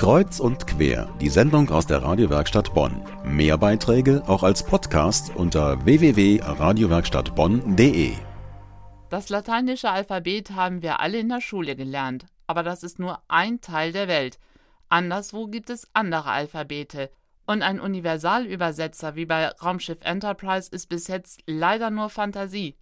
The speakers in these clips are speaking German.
Kreuz und quer, die Sendung aus der Radiowerkstatt Bonn. Mehr Beiträge auch als Podcast unter www.radiowerkstattbonn.de. Das lateinische Alphabet haben wir alle in der Schule gelernt, aber das ist nur ein Teil der Welt. Anderswo gibt es andere Alphabete. Und ein Universalübersetzer wie bei Raumschiff Enterprise ist bis jetzt leider nur Fantasie.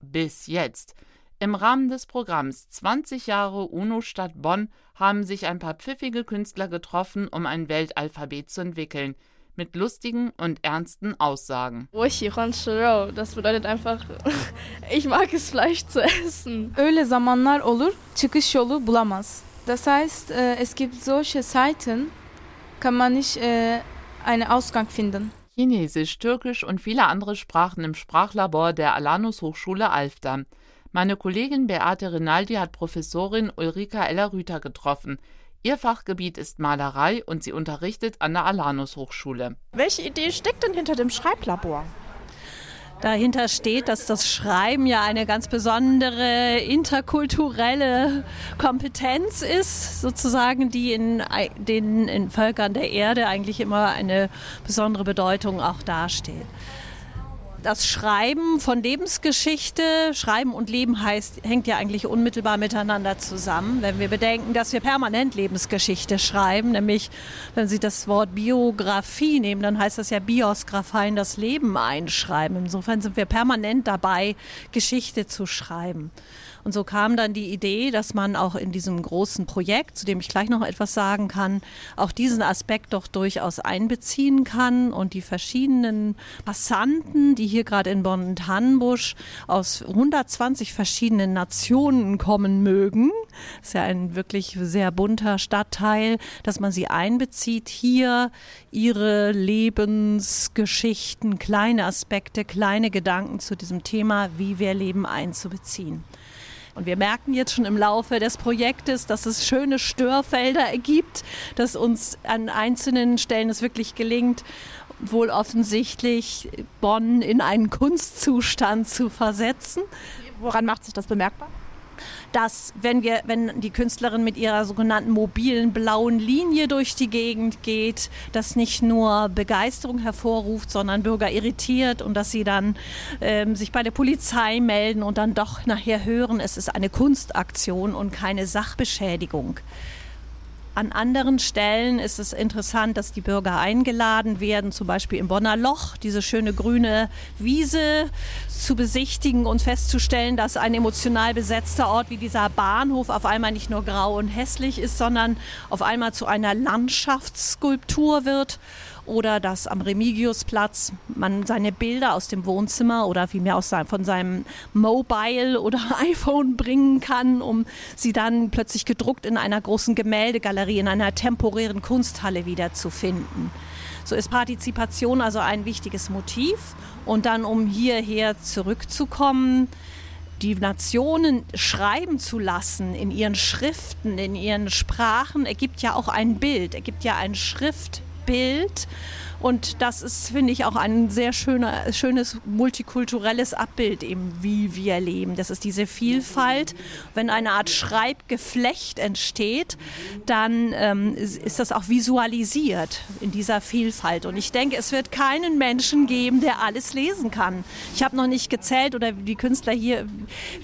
Bis jetzt. Im Rahmen des Programms 20 Jahre UNO-Stadt Bonn haben sich ein paar pfiffige Künstler getroffen, um ein Weltalphabet zu entwickeln. Mit lustigen und ernsten Aussagen. Das bedeutet einfach, ich mag es Fleisch zu essen. Öyle zamanlar olur, çıkış yolu bulamaz. Das heißt, äh, es gibt solche Zeiten, kann man nicht äh, einen Ausgang finden. Chinesisch, Türkisch und viele andere Sprachen im Sprachlabor der Alanus Hochschule Alfter. Meine Kollegin Beate Rinaldi hat Professorin Ulrika Eller-Rüther getroffen. Ihr Fachgebiet ist Malerei und sie unterrichtet an der Alanus Hochschule. Welche Idee steckt denn hinter dem Schreiblabor? Dahinter steht, dass das Schreiben ja eine ganz besondere interkulturelle Kompetenz ist, sozusagen, die in den in Völkern der Erde eigentlich immer eine besondere Bedeutung auch dasteht das Schreiben von Lebensgeschichte, Schreiben und Leben heißt, hängt ja eigentlich unmittelbar miteinander zusammen. Wenn wir bedenken, dass wir permanent Lebensgeschichte schreiben, nämlich wenn Sie das Wort Biografie nehmen, dann heißt das ja Biosgraphein, das Leben einschreiben. Insofern sind wir permanent dabei, Geschichte zu schreiben. Und so kam dann die Idee, dass man auch in diesem großen Projekt, zu dem ich gleich noch etwas sagen kann, auch diesen Aspekt doch durchaus einbeziehen kann und die verschiedenen Passanten, die hier gerade in Bonn-Tannenbusch aus 120 verschiedenen Nationen kommen mögen, ist ja ein wirklich sehr bunter Stadtteil, dass man sie einbezieht, hier ihre Lebensgeschichten, kleine Aspekte, kleine Gedanken zu diesem Thema, wie wir leben, einzubeziehen. Und wir merken jetzt schon im Laufe des Projektes, dass es schöne Störfelder ergibt, dass uns an einzelnen Stellen es wirklich gelingt, wohl offensichtlich Bonn in einen Kunstzustand zu versetzen. Woran macht sich das bemerkbar? Dass wenn wir, wenn die Künstlerin mit ihrer sogenannten mobilen blauen Linie durch die Gegend geht, das nicht nur Begeisterung hervorruft, sondern Bürger irritiert und dass sie dann ähm, sich bei der Polizei melden und dann doch nachher hören, es ist eine Kunstaktion und keine Sachbeschädigung. An anderen Stellen ist es interessant, dass die Bürger eingeladen werden, zum Beispiel im Bonner Loch, diese schöne grüne Wiese zu besichtigen und festzustellen, dass ein emotional besetzter Ort wie dieser Bahnhof auf einmal nicht nur grau und hässlich ist, sondern auf einmal zu einer Landschaftsskulptur wird oder dass am Remigiusplatz man seine Bilder aus dem Wohnzimmer oder vielmehr aus seinem, von seinem Mobile oder iPhone bringen kann, um sie dann plötzlich gedruckt in einer großen Gemäldegalerie, in einer temporären Kunsthalle wiederzufinden. So ist Partizipation also ein wichtiges Motiv. Und dann, um hierher zurückzukommen, die Nationen schreiben zu lassen in ihren Schriften, in ihren Sprachen, ergibt ja auch ein Bild, ergibt ja ein Schrift. Bild. Und das ist, finde ich, auch ein sehr schöner, schönes multikulturelles Abbild, eben wie wir leben. Das ist diese Vielfalt. Wenn eine Art Schreibgeflecht entsteht, dann ähm, ist das auch visualisiert in dieser Vielfalt. Und ich denke, es wird keinen Menschen geben, der alles lesen kann. Ich habe noch nicht gezählt oder die Künstler hier,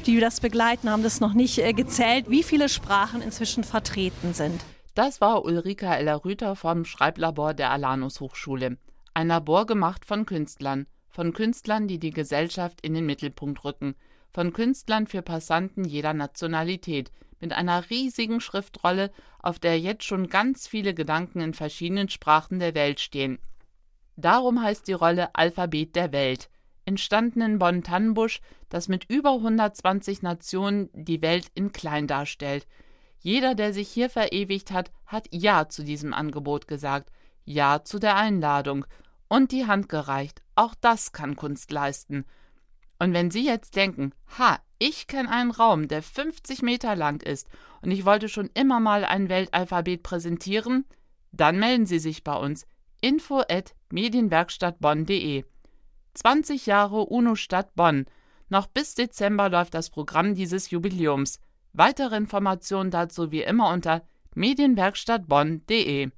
die das begleiten, haben das noch nicht äh, gezählt, wie viele Sprachen inzwischen vertreten sind. Das war Ulrika Eller-Rüther vom Schreiblabor der Alanus Hochschule. Ein Labor gemacht von Künstlern, von Künstlern, die die Gesellschaft in den Mittelpunkt rücken, von Künstlern für Passanten jeder Nationalität, mit einer riesigen Schriftrolle, auf der jetzt schon ganz viele Gedanken in verschiedenen Sprachen der Welt stehen. Darum heißt die Rolle Alphabet der Welt, entstanden in Bonn-Tannenbusch, das mit über 120 Nationen die Welt in klein darstellt – jeder, der sich hier verewigt hat, hat Ja zu diesem Angebot gesagt, Ja zu der Einladung und die Hand gereicht. Auch das kann Kunst leisten. Und wenn Sie jetzt denken, ha, ich kenne einen Raum, der 50 Meter lang ist und ich wollte schon immer mal ein Weltalphabet präsentieren, dann melden Sie sich bei uns. Info at medienwerkstattbonn.de 20 Jahre UNO-Stadt Bonn. Noch bis Dezember läuft das Programm dieses Jubiläums. Weitere Informationen dazu wie immer unter medienwerkstattbonn.de